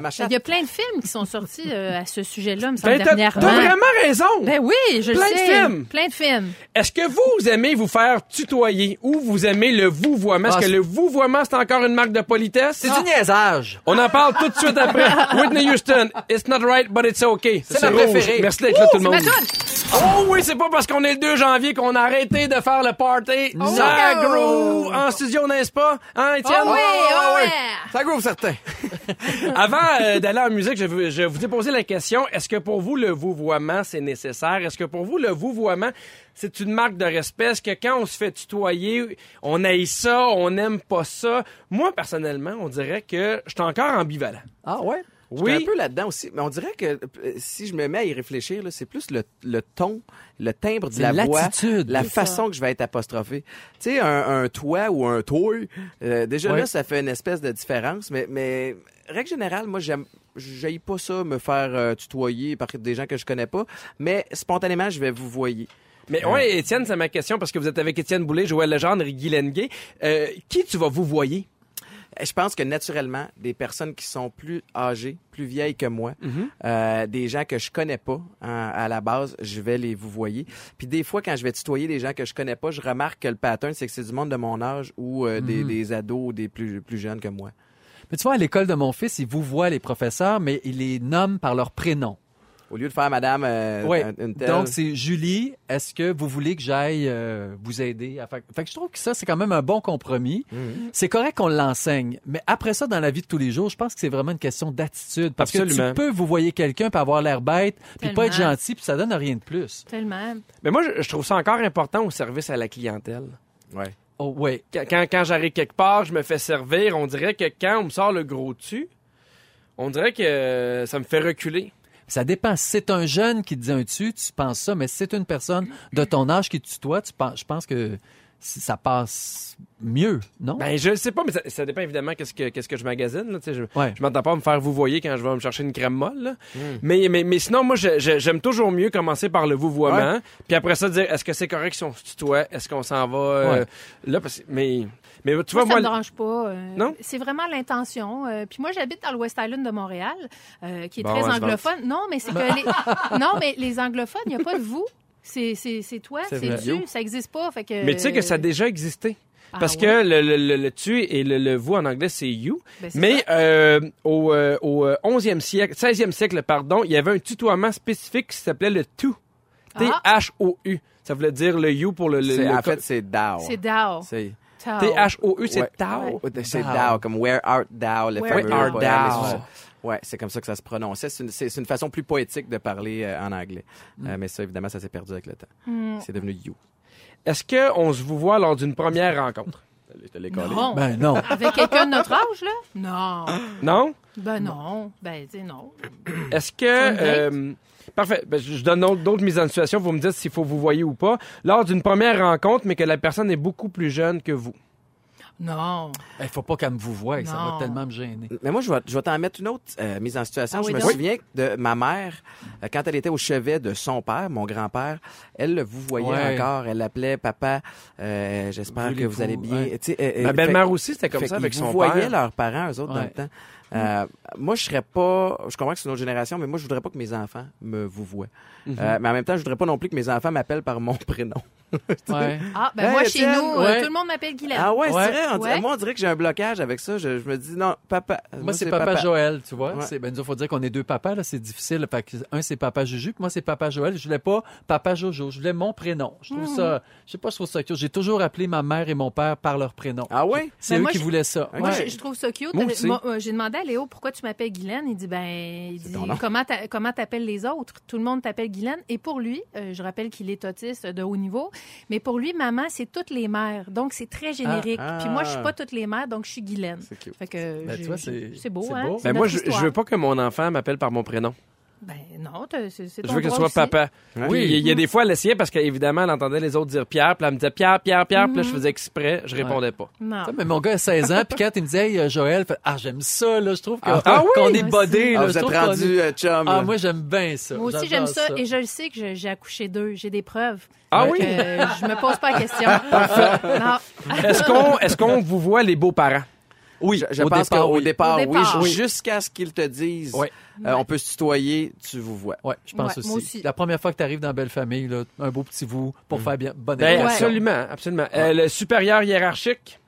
ma il y a plein de films qui sont sortis euh, à ce sujet-là, me Ben, semble, T'as t'as dernièrement. vraiment raison. Ben oui, je Plein le de sais. films. Plein de films. Est-ce que vous, aimez vous faire tutoyer ou vous aimez le vouvoiement? Est-ce Ah, que le vouvoiement, c'est encore une marque de politesse? C'est du niaisage. On en parle tout de suite après. *laughs* Whitney Houston, It's not right, but it's okay. C'est ma préférée. Merci d'être là, tout le C'est ma monde. Oh oui, c'est pas parce qu'on est le 2 janvier qu'on a arrêté de faire le party. Ça no. groove en studio, n'est-ce pas? Hein, Étienne? Oh oui, oh ouais. Ça groove certain. *laughs* Avant euh, d'aller en musique, je, vous- je vous ai posé la question, est-ce que pour vous, le vouvoiement, c'est nécessaire? Est-ce que pour vous, le vouvoiement, c'est une marque de respect? Est-ce que quand on se fait tutoyer, on haït ça, on n'aime pas ça? Moi, personnellement, on dirait que je suis encore ambivalent. Ah ouais? Oui. un peu là-dedans aussi, mais on dirait que euh, si je me mets à y réfléchir, c'est plus le, le ton, le timbre de la voix, la façon que je vais être apostrophé. Tu sais, un, un toi ou un toi, euh, déjà là, ça fait une espèce de différence, mais, mais règle générale, moi, j'aime, j'aille pas ça, me faire euh, tutoyer par des gens que je connais pas, mais spontanément, je vais vous voyer. Mais ouais, Étienne, c'est ma question parce que vous êtes avec Étienne Boulay, Joël Legendre et Guy Lenguet. Euh, qui tu vas vous voyer? Je pense que naturellement, des personnes qui sont plus âgées, plus vieilles que moi, euh, des gens que je connais pas hein, à la base, je vais les vous voyer. Puis des fois, quand je vais tutoyer des gens que je connais pas, je remarque que le pattern, c'est que c'est du monde de mon âge ou euh, des, des ados ou des plus, plus jeunes que moi. Mais tu vois, à l'école de mon fils, il vous voit les professeurs, mais il les nomme par leur prénom. Au lieu de faire Madame euh, Ouais. un- une telle... Donc, c'est Julie, est-ce que vous voulez que j'aille euh, vous aider? à faire- Fait que je trouve que ça, c'est quand même un bon compromis. Mhm. C'est correct qu'on l'enseigne, mais après ça, dans la vie de tous les jours, je pense que c'est vraiment une question d'attitude. Parce que tu peux vous voyer quelqu'un, puis avoir l'air bête, puis pas être gentil, puis ça donne rien de plus. Tellement. Mais moi, je, je trouve ça encore important au service à la clientèle. Ouais. Oh, ouais. Quand, quand, quand j'arrive quelque part, je me fais servir, on dirait que quand on me sort le gros dessus, on dirait que ça me fait reculer. Ça dépend. Si c'est un jeune qui te dit un tu, tu penses ça, mais si c'est une personne de ton âge qui te tutoie, tu penses, je pense que ça passe mieux, non? Ben, je sais pas, mais ça, ça dépend évidemment qu'est-ce que, qu'est-ce que je magasine. Là, je Ouais. je m'entends pas à me faire vous voyer quand je vais me chercher une crème molle. là. Hmm. Mais, mais, mais sinon, moi, je- je- j'aime toujours mieux commencer par le vouvoiement. Puis après ça, dire est-ce que c'est correct si on se tutoie? Est-ce qu'on s'en va euh, Ouais. là? Parce, mais, mais tu Moi, vois, ça moi. me dérange pas. euh, Non? C'est vraiment l'intention. Euh, puis moi, j'habite dans le West Island de Montréal, euh, qui est Bon, très ouais, anglophone. Non, mais c'est que les... *laughs* non, mais les anglophones, il n'y a pas de vous. C'est c'est c'est toi, C'est tu, ça existe pas. Fait que. Mais tu sais que ça a déjà existé. Ah Parce ouais? que le, le, le, le tu et le, le vous en anglais, c'est you. Ben, Mais euh, au, euh, au 11e siècle, 16e siècle, pardon, il y avait un tutoiement spécifique qui s'appelait le tu. Ah. T-H-O-U. Ça voulait dire le you pour le... le, C'est- le en fait, c'est Dao. c'est Dao. C'est. T-H-O-U, c'est Ouais. Tao? c'est. Dao, comme Where art thou, le Where fameux art poème, thou? Ouais, c'est comme ça que ça se prononçait. C'est une, façon plus poétique de parler euh, en anglais. Euh, mais ça, évidemment, ça s'est perdu avec le temps. Hmm. C'est devenu you. Est-ce qu'on se vous voit lors d'une première rencontre? Je te l'ai collé. Non. Ben non. Avec quelqu'un de notre âge, là? Non. Non? Ben non. Ben, tu non. Est-ce que... Parfait. Ben, je donne d'autres mises en situation. Vous me dites s'il faut vous voyez ou pas. Lors d'une première rencontre, mais que la personne est beaucoup plus jeune que vous. Non. Il faut pas qu'elle me vous voie, ça va tellement me gêner. Mais moi, je vais, je vais t'en mettre une autre euh, mise en situation. Ah je oui, me donc. souviens de ma mère, euh, quand elle était au chevet de son père, mon grand-père, elle le vous voyait Ouais. encore. Elle l'appelait papa. euh, J'espère que vous allez bien. ouais. Ma belle-mère aussi, c'était comme fait ça avec son vous voyaient père. leurs parents, eux autres, dans le temps. Euh, moi, je serais pas. Je comprends que c'est une autre génération, mais moi, je voudrais pas que mes enfants me vous voient. Mhm. Euh, mais en même temps, je voudrais pas non plus que mes enfants m'appellent par mon *laughs* prénom. Ouais. Ah, ben Hey, moi, chez nous, euh, ouais. tout le monde m'appelle Guylaine. Ah ouais, Ouais. c'est vrai. on. Moi, on dirait que j'ai un blocage avec ça. Je, je me dis non, papa. Moi, c'est papa, Joël, tu vois. Ouais. C'est, ben, il faut dire qu'on est deux papas, là, c'est difficile. Fait que un, c'est papa Juju, puis moi, c'est papa Joël. Je voulais pas papa Jojo, je voulais mon prénom. Je trouve ça, je sais pas, je trouve ça cute. J'ai toujours appelé ma mère et mon père par leur prénom. Ah ouais? C'est Ben, eux moi, qui voulaient ça. Moi, je, je trouve ça cute. Moi, euh, J'ai demandé à Léo pourquoi tu m'appelles Guylaine? Il dit ben, il dit comment t'a- comment t'appelles les autres? Tout le monde t'appelle Guylaine. Et pour lui, euh, je rappelle qu'il est autiste de haut niveau. Mais pour lui, maman, c'est toutes les mères. Donc, c'est très générique. Ah. Puis moi, je suis pas toutes les mères, donc je suis Guylaine. C'est cute. Fait que Ben, c'est- beau, hein? Ben moi, je, je veux pas que mon enfant m'appelle par mon prénom. Ben non, c'est Je veux que ce droit soit aussi. papa. Oui, il y a des fois, elle essayait parce qu'évidemment, elle entendait les autres dire Pierre, puis elle me disait Pierre, Pierre, Pierre, puis là, je faisais exprès, je répondais pas. Non. Mais mon gars a 16 ans, puis quand il me hey, euh, Joël, fait, ah j'aime ça là, je trouve Ah oui? qu'on est bodé Ah, là, vous je êtes rendu est- euh, chum. Ah moi j'aime bien ça. Moi aussi, j'aime ça, et je le sais que j'ai accouché d'eux. J'ai des preuves. Ah oui? euh, je me pose pas la question. *laughs* non. Est-ce qu'on est-ce qu'on vous voit les beaux-parents? Oui, Je, je au pense départ, qu'au oui. départ, Au départ. oui, Oui. jusqu'à ce qu'ils te disent, euh, on peut se tutoyer, tu vous vois. Ouais, je pense Ouais, aussi. moi aussi. La première fois que tu arrives dans Belle Famille, là, un beau petit vous pour faire bien bonne Ben, absolument, absolument. Euh, le supérieur hiérarchique?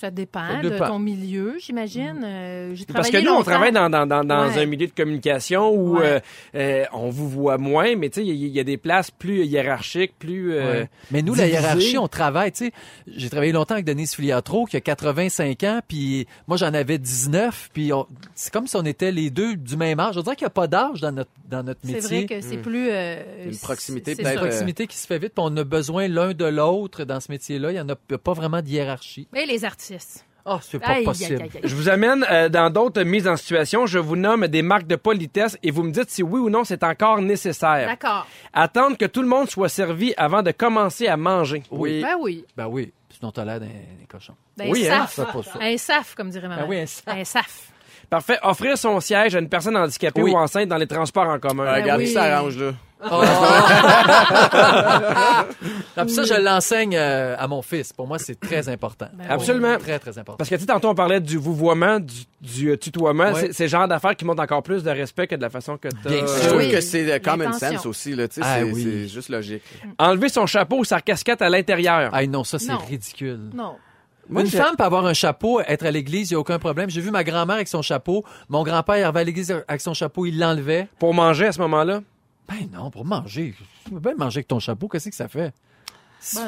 Ça dépend, Ça de ton milieu, j'imagine. Euh, j'ai Parce que nous, on travaille dans, dans, dans, dans Ouais. un milieu de communication où Ouais. euh, euh, on vous voit moins, mais tu sais, il y, a- y a des places plus hiérarchiques, plus... euh, Ouais. Mais nous, la hiérarchie, on travaille, tu sais. J'ai travaillé longtemps avec Denise Filiatro, qui a 85 ans, puis moi, j'en avais 19, puis on- c'est comme si on était les deux du même âge. Je dirais qu'il n'y a pas d'âge dans notre, dans notre C'est métier. vrai que c'est plus... euh, Une c'est- proximité c'est Une peut-être, euh, proximité qui se fait vite, puis on a besoin l'un de l'autre dans ce métier-là. Il n'y en a p- pas vraiment de hiérarchie. Et les artistes. Ah, c'est pas Aïe, possible. aïe, aïe, aïe. Je vous amène euh, dans d'autres mises en situation. Je vous nomme des marques de politesse et vous me dites si oui ou non c'est encore nécessaire. D'accord. Attendre que tout le monde soit servi avant de commencer à manger. Oui. Ben oui. Ben oui, sinon t'as l'air d'un d'un cochon. Ben, Oui, un hein, saf. c'est pas ça. Un saf, comme dirait maman. Ben oui, un saf. Un saf. Parfait. Offrir son siège à une personne handicapée Oui. ou enceinte dans les transports en commun. Euh, Regardez, oui. ça arrange, là. Ah, puis *laughs* ça, je l'enseigne euh, à mon fils. Pour moi, c'est très important. Ben Absolument. Très, très important. Parce que tu sais, tantôt on parlait du vouvoiement, du, du, euh, tutoiement. Ouais. C'est- le genre d'affaires qui montrent encore plus de respect que de la façon que tu Bien sûr. Je trouve Oui. que c'est euh, common sense aussi, là. Ah c'est oui. c'est juste logique. Enlever son chapeau ou sa casquette à l'intérieur. Ah non, ça, c'est ridicule. Non. Moi, une femme peut avoir un chapeau, être à l'église, il n'y a aucun problème. J'ai vu ma grand-mère avec son chapeau. Mon grand-père, il arrivait à l'église avec son chapeau, il l'enlevait. Pour manger à ce moment-là? Ben non, pour manger. Tu peux bien manger avec ton chapeau, qu'est-ce que ça fait?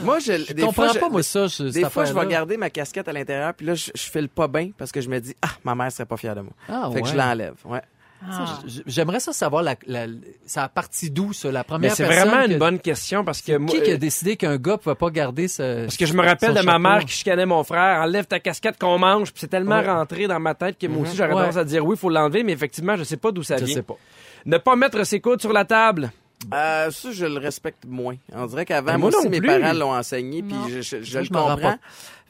Moi, je, Je des comprends fois, je- pas, moi, ça. ce- Des fois, je vais garder ma casquette à l'intérieur, puis là, je, je file pas bien parce que je me dis, ah, ma mère serait pas fière de moi. Ah, fait que je l'enlève. Ouais. Ah. J'aimerais ça savoir la, la, ça a parti d'où, ça, la Mais première c'est vraiment que- une bonne question parce que moi. Qui qui a euh, décidé qu'un gars pouvait pas garder ce... Parce que je me rappelle de ma mère qui chicanait mon frère, enlève ta casquette qu'on mange, puis c'est tellement Ouais. rentré dans ma tête que moi aussi j'aurais Ouais. tendance à dire oui, il faut l'enlever, mais effectivement, je sais pas d'où ça Je vient. sais pas. Ne pas mettre ses coudes sur la table? Euh, ça, je le respecte moins. On dirait qu'avant, Mais moi, moi aussi, mes parents l'ont enseigné, puis je, je, je le comprends.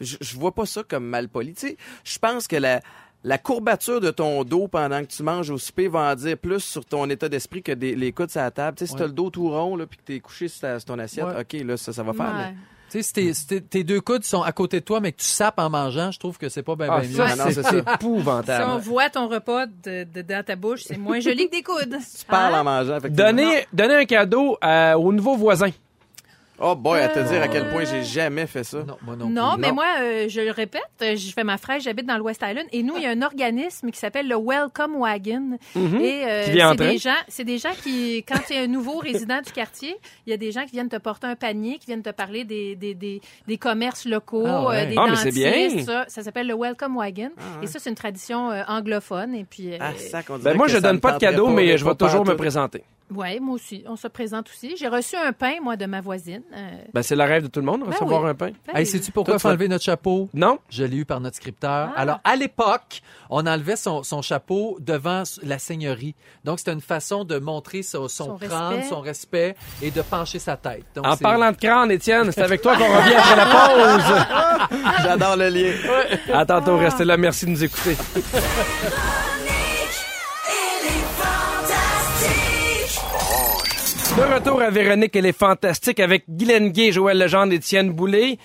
Je, je vois pas ça comme mal poli. Tu sais, je pense que la, la courbature de ton dos pendant que tu manges au souper va en dire plus sur ton état d'esprit que des, les coudes sur la table. Tu sais, si t'as le dos tout rond, là, puis que t'es couché sur, ta- sur ton assiette, Ouais. OK, là, ça, ça va faire. Ouais. mais- Tu sais, si, tes- si tes- tes deux coudes sont à côté de toi, mais que tu sapes en mangeant, je trouve que c'est pas bien Ah, mieux. ça, Ben non, c'est *laughs* ça. Si épouvantable. on voit ton repas de, de- dans ta bouche, c'est moins joli que des coudes. Tu parles Hein? en mangeant, effectivement. Donner, donner un cadeau à- au nouveau voisin. Oh boy, à te Euh, dire à quel point j'ai jamais fait ça. Non, moi non, Non, plus. mais Non. moi, euh, je le répète, euh, je fais ma fraîche, j'habite dans le West Island, et nous, il y a un organisme qui s'appelle le Welcome Wagon. Et euh, Mhm. Qui vient en c'est des gens, c'est des gens qui, quand tu es un nouveau *laughs* résident du quartier, il y a des gens qui viennent te porter un panier, qui viennent te parler des des, des, des commerces locaux, Ah ouais. euh, des Ah, mais dentistes, bien. Ça, ça s'appelle le Welcome Wagon. Ah, Et ça, c'est une tradition euh, anglophone. Et puis, euh, Ah, on Ben moi, je ça donne pas de cadeau, mais je vais toujours me présenter. Ouais, moi aussi, on se présente aussi. J'ai reçu un pain, moi, de ma voisine. euh, Ben, c'est le rêve de tout le monde, recevoir oui. un pain. ben, Hey, sais-tu pourquoi il faut enlever notre chapeau? Non? Je l'ai eu par notre scripteur. Ah. Alors, à l'époque, on enlevait son, son chapeau devant la seigneurie. Donc, c'était une façon de montrer son, son, Son crâne, respect. son respect et de pencher sa tête. Donc, En parlant de crâne, Étienne, c'est avec toi qu'on revient après la pause. *laughs* J'adore le lien. *laughs* À tantôt, restez là. Merci de nous écouter. *laughs* De retour à Véronique, elle est fantastique avec Guylaine Gay, Joël Legendre, Étienne Boulay.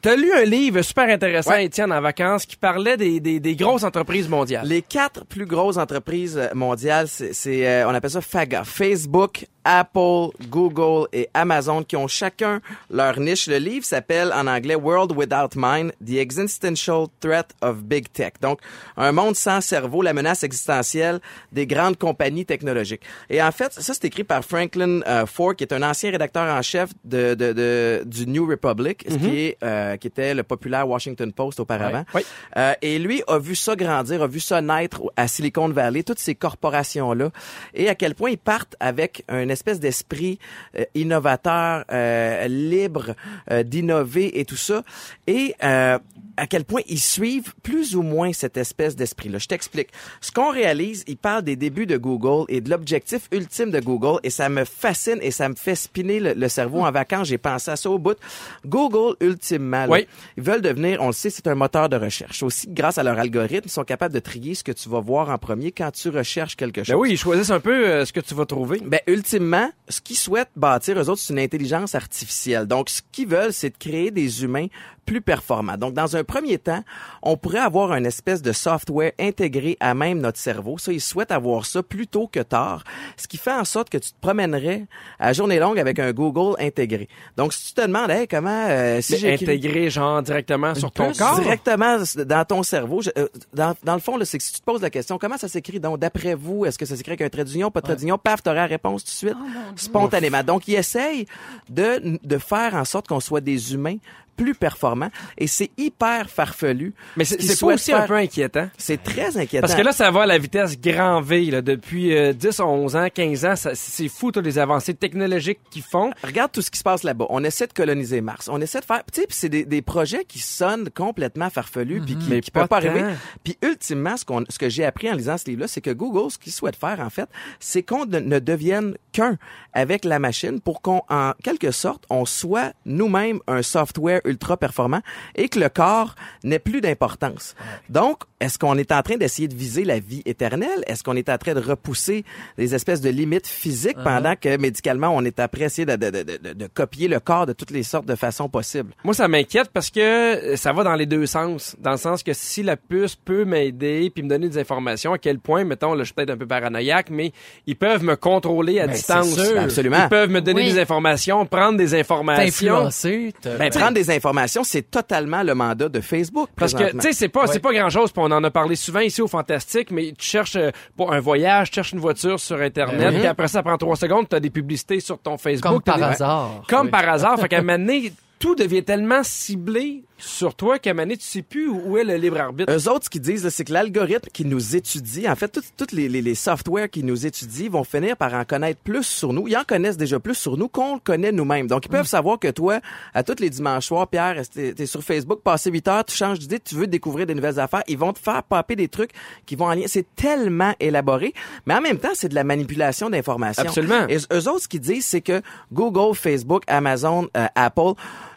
T'as lu un livre super intéressant, Ouais. Étienne, en vacances, qui parlait des, des, des grosses entreprises mondiales. Les quatre plus grosses entreprises mondiales, c'est, c'est, euh, on appelle ça FAGA. Facebook, Apple, Google et Amazon qui ont chacun leur niche. Le livre s'appelle en anglais World Without Mind, The Existential Threat of Big Tech. Donc, un monde sans cerveau, la menace existentielle des grandes compagnies technologiques. Et en fait, ça c'est écrit par Franklin euh, Ford, qui est un ancien rédacteur en chef de, de, de- du New Republic, qui est euh, qui était le populaire Washington Post auparavant. Oui. Euh, et lui a vu ça grandir, a vu ça naître à Silicon Valley, toutes ces corporations-là, et à quel point ils partent avec un espèce d'esprit euh, innovateur, euh, libre euh, d'innover et tout ça. Et euh, à quel point ils suivent plus ou moins cette espèce d'esprit-là. Je t'explique. Ce qu'on réalise, ils parlent des débuts de Google et de l'objectif ultime de Google et ça me fascine et ça me fait spinner le, le cerveau en vacances. J'ai pensé à ça au bout. Google, ultimement, là, Oui. ils veulent devenir, on le sait, c'est un moteur de recherche. Aussi, grâce à leur algorithme, ils sont capables de trier ce que tu vas voir en premier quand tu recherches quelque chose. Ben oui, ils choisissent un peu euh, ce que tu vas trouver. Ben, ultimement, ce qu'ils souhaitent bâtir, eux autres, c'est une intelligence artificielle. Donc, ce qu'ils veulent, c'est de créer des humains plus performants. Donc, dans un premier temps, on pourrait avoir une espèce de software intégré à même notre cerveau. Ça, ils souhaitent avoir ça plus tôt que tard, ce qui fait en sorte que tu te promènerais à journée longue avec un Google intégré. Donc, si tu te demandes, hey, comment, euh, si j'ai intégré, genre, directement sur ton corps? directement dans ton cerveau. Je- euh, dans, dans le fond, là, c'est que si tu te poses la question, comment ça s'écrit? Donc d'après vous, est-ce que ça s'écrit avec un trait d'union, pas de trait d'union, paf, t'auras la réponse tout de suite, spontanément. Donc, ils essayent de, de faire en sorte qu'on soit des humains plus performants et c'est hyper farfelu. Mais Ce c'est pas souhaitent aussi un peu inquiétant. C'est très inquiétant. Parce que là, ça va à la vitesse grand V. Là, depuis euh, 10, 11 ans, 15 ans, c'est fou, toutes les avancées technologiques qu'ils font. Regarde tout ce qui se passe là-bas. On essaie de coloniser Mars. On essaie de faire, tu sais, c'est des, des projets qui sonnent complètement farfelus puis qui, Mais qui peuvent pas pas arriver. Puis ultimement, ce qu'on, ce que j'ai appris en lisant ce livre-là, c'est que Google, ce qu'il souhaite faire en fait, c'est qu'on ne, ne devienne qu'un avec la machine pour qu'on, en quelque sorte, on soit nous-mêmes un software ultra performant et que le corps n'ait plus d'importance. Donc, est-ce qu'on est en train d'essayer de viser la vie éternelle? Est-ce qu'on est en train de repousser des espèces de limites physiques pendant que médicalement on est après essayer de, de, de, de, de copier le corps de toutes les sortes de façons possibles? Moi, ça m'inquiète parce que euh, ça va dans les deux sens. Dans le sens que si la puce peut m'aider puis me donner des informations, à quel point, mettons, là, je suis peut-être un peu paranoïaque, mais ils peuvent me contrôler à Ben, distance. c'est sûr. Absolument. Ils peuvent me donner Oui. des informations, prendre des informations. T'influencer. Ben, prendre des informations, c'est totalement le mandat de Facebook. Parce que, tu sais, c'est pas, Ouais. c'est pas grand chose, on en a parlé souvent ici au Fantastique, mais tu cherches euh, pour un voyage, tu cherches une voiture sur Internet, Mhm. puis après ça, prend trois secondes, t'as des publicités sur ton Facebook. Comme par des- hasard. Comme Oui. par hasard. Fait qu'à un moment donné, tout devient tellement ciblé sur toi qu'à tu sais plus où est le libre arbitre? Eux autres, ce qu'ils disent, c'est que l'algorithme qui nous étudie, en fait, tous les, les, les softwares qui nous étudient vont finir par en connaître plus sur nous. Ils en connaissent déjà plus sur nous qu'on le connaît nous-mêmes. Donc, ils peuvent savoir que toi, à tous les dimanches soirs, Pierre, t'es es sur Facebook, passé 8 heures, tu changes d'idée, tu veux découvrir des nouvelles affaires. Ils vont te faire popper des trucs qui vont en lien. C'est tellement élaboré, mais en même temps, c'est de la manipulation d'informations. Absolument. Et eux autres, ce qu'ils disent, c'est que Google, Facebook, Amazon, euh, Apple,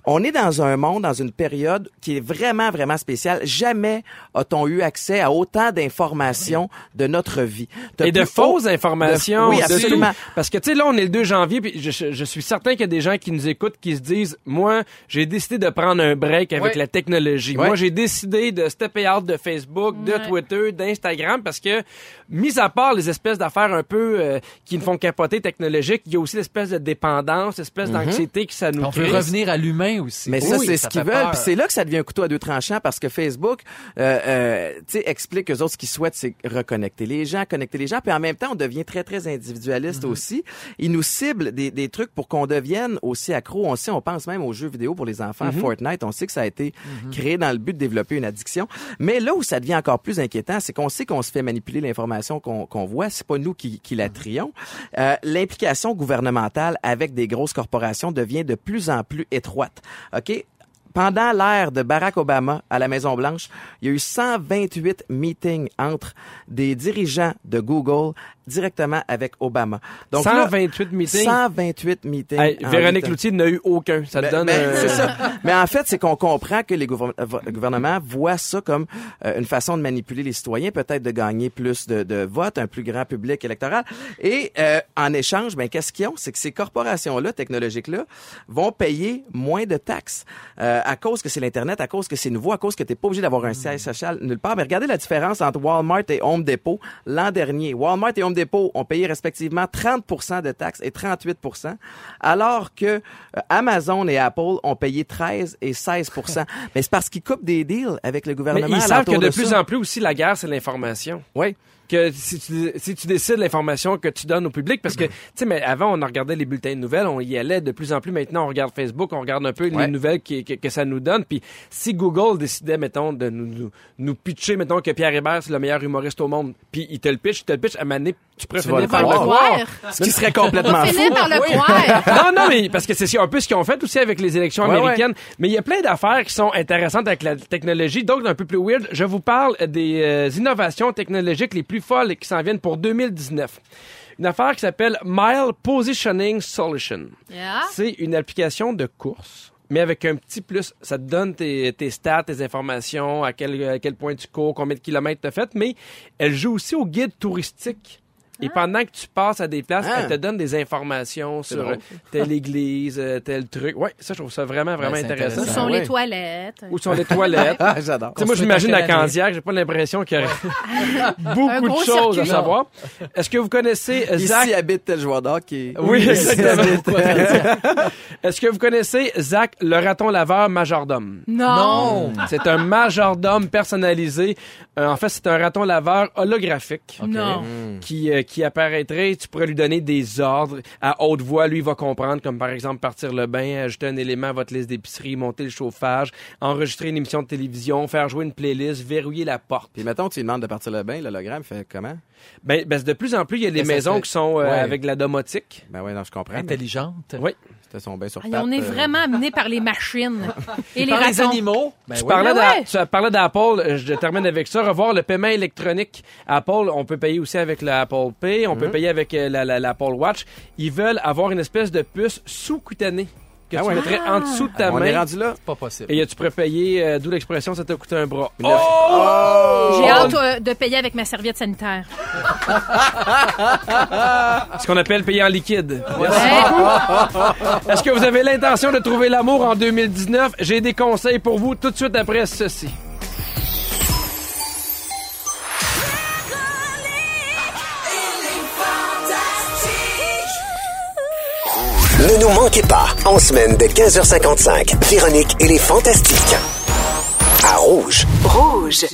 on est dans un monde, dans une période qui est vraiment, vraiment spéciale. Jamais a-t-on eu accès à autant d'informations de notre vie. T'as Et de fausses informations. de- oui, absolument. Parce que, tu sais, là, on est le 2 janvier, puis je, suis certain qu'il y a des gens qui nous écoutent qui se disent, moi, j'ai décidé de prendre un break avec Ouais. la technologie. Ouais. Moi, j'ai décidé de stepper out de Facebook, de Ouais. Twitter, d'Instagram, parce que, mis à part les espèces d'affaires un peu euh, qui me font capoter technologiques, il y a aussi l'espèce de dépendance, l'espèce d'anxiété que ça nous On crée. revenir à l'humain aussi. Mais ça, Oui, c'est ce qu'ils veulent. Puis c'est là que ça devient un couteau à deux tranchants parce que Facebook, euh, euh, tu sais, explique que autres ce qu'ils souhaitent, c'est reconnecter les gens, connecter les gens. Puis en même temps, on devient très très individualiste Mhm. aussi. Ils nous ciblent des, des trucs pour qu'on devienne aussi accro. On sait, on pense même aux jeux vidéo pour les enfants, Mhm. Fortnite. On sait que ça a été créé dans le but de développer une addiction. Mais là où ça devient encore plus inquiétant, c'est qu'on sait qu'on se fait manipuler l'information qu'on qu'on voit. C'est pas nous qui, qui la trions. Euh, L'implication gouvernementale avec des grosses corporations devient de plus en plus étroite. OK? Pendant l'ère de Barack Obama à la Maison-Blanche, il y a eu 128 meetings entre des dirigeants de Google directement avec Obama. Donc là, 128 meetings. 128 meetings. Hey, Véronique. Loutier n'a eu aucun. Ça te donne... ben, euh, c'est ça. Mais en fait, c'est qu'on comprend que les euh, le gouvernement voient ça comme euh, une façon de manipuler les citoyens, peut-être de gagner plus de, de votes, un plus grand public électoral. Et euh, en échange, ben qu'est-ce qu'ils ont, c'est que ces corporations-là, technologiques-là, vont payer moins de taxes à cause que c'est l'internet, à cause que c'est nouveau, à cause que t'es pas obligé d'avoir un siège social nulle part. Mais regardez la différence entre Walmart et Home Depot l'an dernier. Walmart et Home Depot ont payé respectivement 30% de taxes et 38%, alors que euh, Amazon et Apple ont payé 13 et 16%. *laughs* Mais c'est parce qu'ils coupent des deals avec le Mais gouvernement. ils savent que de, de plus ça. en plus aussi, la guerre, c'est l'information. Oui. Que si tu, si tu décides l'information que tu donnes au public, parce que, tu sais, mais avant, on regardait les bulletins de nouvelles, on y allait de plus en plus. Maintenant, on regarde Facebook, on regarde un peu Ouais. les nouvelles qui- que, que ça nous donne. Puis si Google décidait, mettons, de nous, nous, nous pitcher, mettons, que Pierre Hébert, c'est le meilleur humoriste au monde, puis il te le pitch, il te le pitch, à donné, tu pourrais Tu finir par le croire. Ce qui serait complètement *laughs* fou. Par le croire. *laughs* non, non, mais parce que c'est un peu ce qu'ils ont fait aussi avec les élections Ouais, américaines. Mais il y a plein d'affaires qui sont intéressantes avec la technologie, donc un peu plus weird. Je vous parle des euh, innovations technologiques les plus folles qui s'en viennent pour 2019. Une affaire qui s'appelle Mile Positioning Solution. Yeah. C'est une application de course. Mais avec un petit plus, ça te donne tes, tes stats, tes informations, à quel, à quel point tu cours, combien de kilomètres tu as fait, mais elle joue aussi au guide touristique. Et pendant que tu passes à des places, Ah. elle te donne des informations sur drôle. euh, telle église, euh, tel truc. Ouais, ça, je trouve ça vraiment, vraiment c'est intéressant. Où sont ouais. les toilettes? Où sont les toilettes? *laughs* Ah, j'adore. Moi, j'imagine la? Candiaque, j'ai pas l'impression qu'il y aurait *laughs* beaucoup de choses à savoir. Est-ce que vous connaissez euh, Zach? Ici habite tel joueur d'hockey. Oui, ici exactement. *laughs* Est-ce que vous connaissez Zach, le raton laveur majordome? Non. C'est un majordome personnalisé. Euh, en fait, c'est un raton laveur holographique. Non. Qui, euh, qui apparaîtrait, tu pourrais lui donner des ordres à haute voix. Lui, il va comprendre, comme par exemple partir le bain, ajouter un élément à votre liste d'épicerie, monter le chauffage, enregistrer une émission de télévision, faire jouer une playlist, verrouiller la porte. Puis mettons, tu lui demandes de partir le bain, l'hologramme fait comment? Ben, ben, de plus en plus, il y a des maisons qui sont euh, Ouais. avec de la domotique. Ben ouais, non, je comprends. mais Intelligente. Oui. C'était son bain sur pattes, on est euh, vraiment amené par les machines *laughs* et les Par les animaux. Ben tu, oui. parlais Ben d'a- ouais. tu parlais d'Apple, euh, je termine avec ça. Revoir le paiement électronique. Apple, on peut payer aussi avec l'Apple Pay, on peut payer avec euh, la- la- l'Apple Watch. Ils veulent avoir une espèce de puce sous-cutanée que Ah tu ouais. mettrais en dessous de ta On main. est rendu là? Pas possible. Et tu pourrais payer, euh, d'où l'expression, ça t'a coûté un bras? Une- Oh! J'ai hâte euh, de payer avec ma serviette sanitaire. *laughs* Ce qu'on appelle payer en liquide. Merci Ouais. beaucoup. Est-ce que vous avez l'intention de trouver l'amour en 2019? J'ai des conseils pour vous tout de suite après ceci. Ne nous manquez pas, en semaine de 15h55, Véronique et les Fantastiques. À Rouge. Rouge.